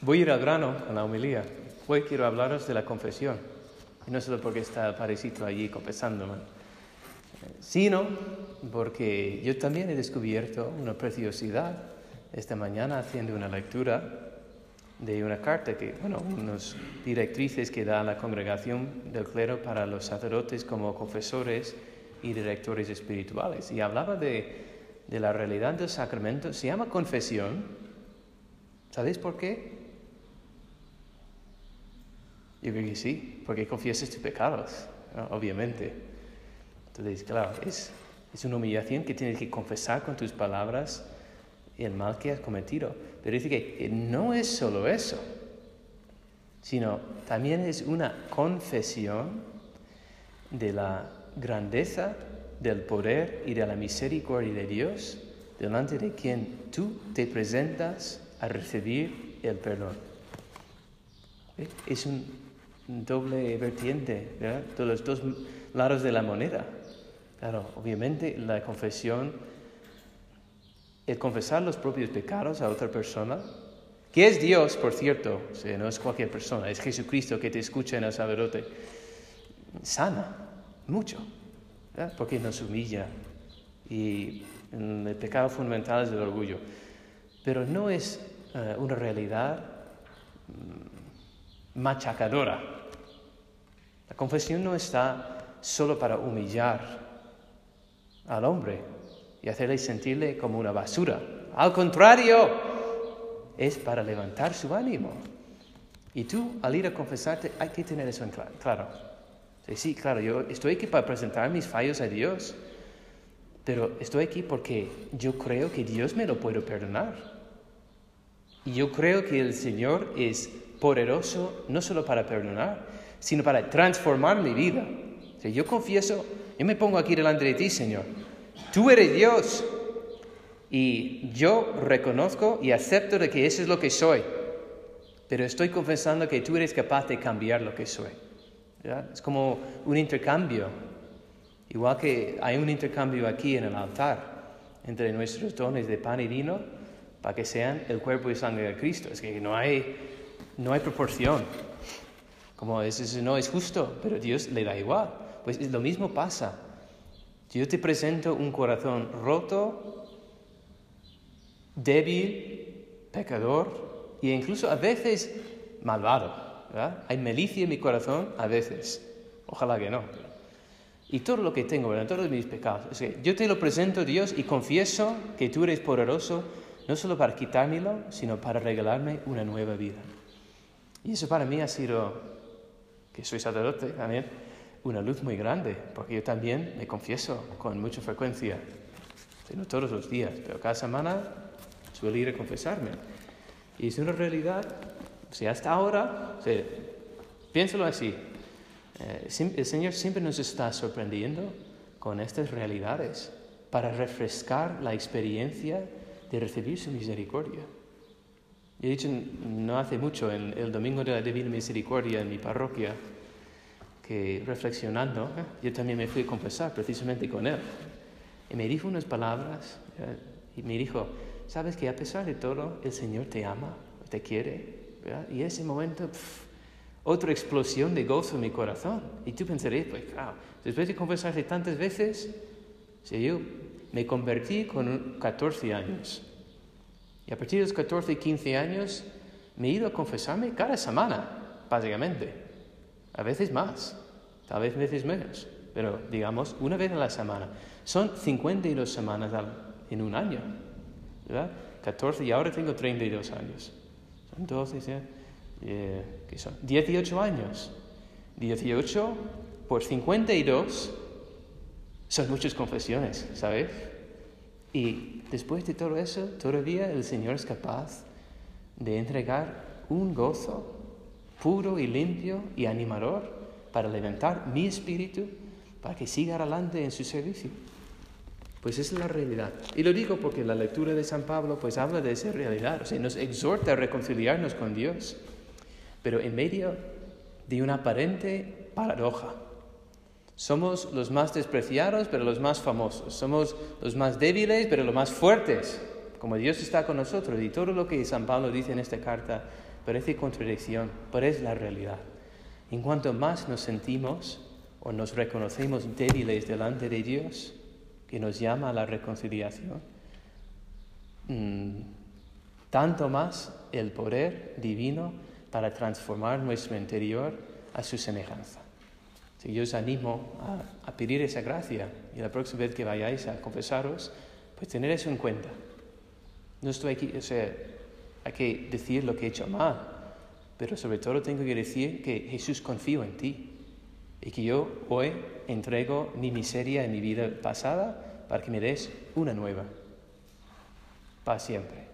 Voy a ir al grano con la homilía. Hoy quiero hablaros de la confesión. Y no solo porque está parecito allí confesándome, sino porque yo también he descubierto una preciosidad esta mañana haciendo una lectura de una carta que, bueno, unas directrices que da la congregación del clero para los sacerdotes como confesores y directores espirituales. Y hablaba de, de la realidad del sacramento. Se llama confesión. ¿Sabéis por qué? Yo creo que sí, porque confiesas tus pecados, obviamente. Entonces, claro, es, es una humillación que tienes que confesar con tus palabras el mal que has cometido. Pero dice que no es solo eso, sino también es una confesión de la grandeza, del poder y de la misericordia de Dios delante de quien tú te presentas a recibir el perdón. ¿Eh? Es un doble vertiente, ¿verdad? De los dos lados de la moneda. Claro, obviamente la confesión el confesar los propios pecados a otra persona, que es Dios, por cierto, no es cualquier persona, es Jesucristo que te escucha en el sacerdote, sana mucho, porque nos humilla y el pecado fundamental es el orgullo, pero no es eh, una realidad mm, machacadora. La confesión no está solo para humillar al hombre, y hacerle sentirle como una basura. Al contrario, es para levantar su ánimo. Y tú, al ir a confesarte, hay que tener eso en claro. Sí, claro, yo estoy aquí para presentar mis fallos a Dios, pero estoy aquí porque yo creo que Dios me lo puede perdonar. Y yo creo que el Señor es poderoso no solo para perdonar, sino para transformar mi vida. yo confieso, yo me pongo aquí delante de ti, Señor. Tú eres Dios. Y yo reconozco y acepto de que eso es lo que soy. Pero estoy confesando que tú eres capaz de cambiar lo que soy. Es como un intercambio. Igual que hay un intercambio aquí en el altar entre nuestros dones de pan y vino para que sean el cuerpo y sangre de Cristo. Es que no hay, no hay proporción. Como eso no es justo, pero Dios le da igual. Pues lo mismo pasa yo te presento un corazón roto, débil, pecador e incluso a veces malvado. Hay malicia en mi corazón a veces. Ojalá que no. Y todo lo que tengo, ¿verdad? todos mis pecados. yo te lo presento, Dios, y confieso que tú eres poderoso, no solo para quitármelo, sino para regalarme una nueva vida. Y eso para mí ha sido, que soy sacerdote también, una luz muy grande, porque yo también me confieso con mucha frecuencia, no todos los días, pero cada semana suelo ir a confesarme. Y es una realidad, si hasta ahora, o piénsalo así, eh, el Señor siempre nos está sorprendiendo con estas realidades para refrescar la experiencia de recibir su misericordia. He dicho no hace mucho, en el Domingo de la Divina Misericordia en mi parroquia, que reflexionando, ¿eh? yo también me fui a confesar precisamente con él. Y me dijo unas palabras ¿eh? y me dijo, sabes que a pesar de todo, el Señor te ama, te quiere. Y ese momento, otra explosión de gozo en mi corazón. Y tú pensarías, pues claro, después de confesarse tantas veces, si yo me convertí con 14 años. Y a partir de los 14 y 15 años, me he ido a confesarme cada semana, básicamente a veces más, tal vez veces menos, pero digamos una vez a la semana. Son 52 semanas en un año, ¿verdad? 14 y ahora tengo 32 años. Son 12, eh, ¿qué son? 18 años. 18 por 52 son muchas confesiones, ¿sabes? Y después de todo eso, todavía el Señor es capaz de entregar un gozo puro y limpio y animador para levantar mi espíritu para que siga adelante en su servicio. Pues es la realidad. Y lo digo porque la lectura de San Pablo pues habla de esa realidad, o sea, nos exhorta a reconciliarnos con Dios, pero en medio de una aparente paradoja. Somos los más despreciados, pero los más famosos. Somos los más débiles, pero los más fuertes. Como Dios está con nosotros. Y todo lo que San Pablo dice en esta carta parece contradicción, pero es la realidad. En cuanto más nos sentimos o nos reconocemos débiles delante de Dios, que nos llama a la reconciliación, mm, tanto más el poder divino para transformar nuestro interior a su semejanza. Si yo os animo a, a, pedir esa gracia y la próxima vez que vayáis a confesaros, pues tener eso en cuenta. No estoy aquí, o sea, hay que decir lo que he hecho mal, pero sobre todo tengo que decir que Jesús confío en ti y que yo hoy entrego mi miseria en mi vida pasada para que me des una nueva, para siempre.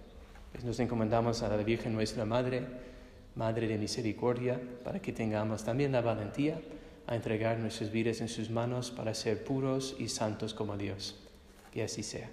Pues nos encomendamos a la Virgen nuestra Madre, Madre de Misericordia, para que tengamos también la valentía a entregar nuestras vidas en sus manos para ser puros y santos como Dios. Que. Así sea.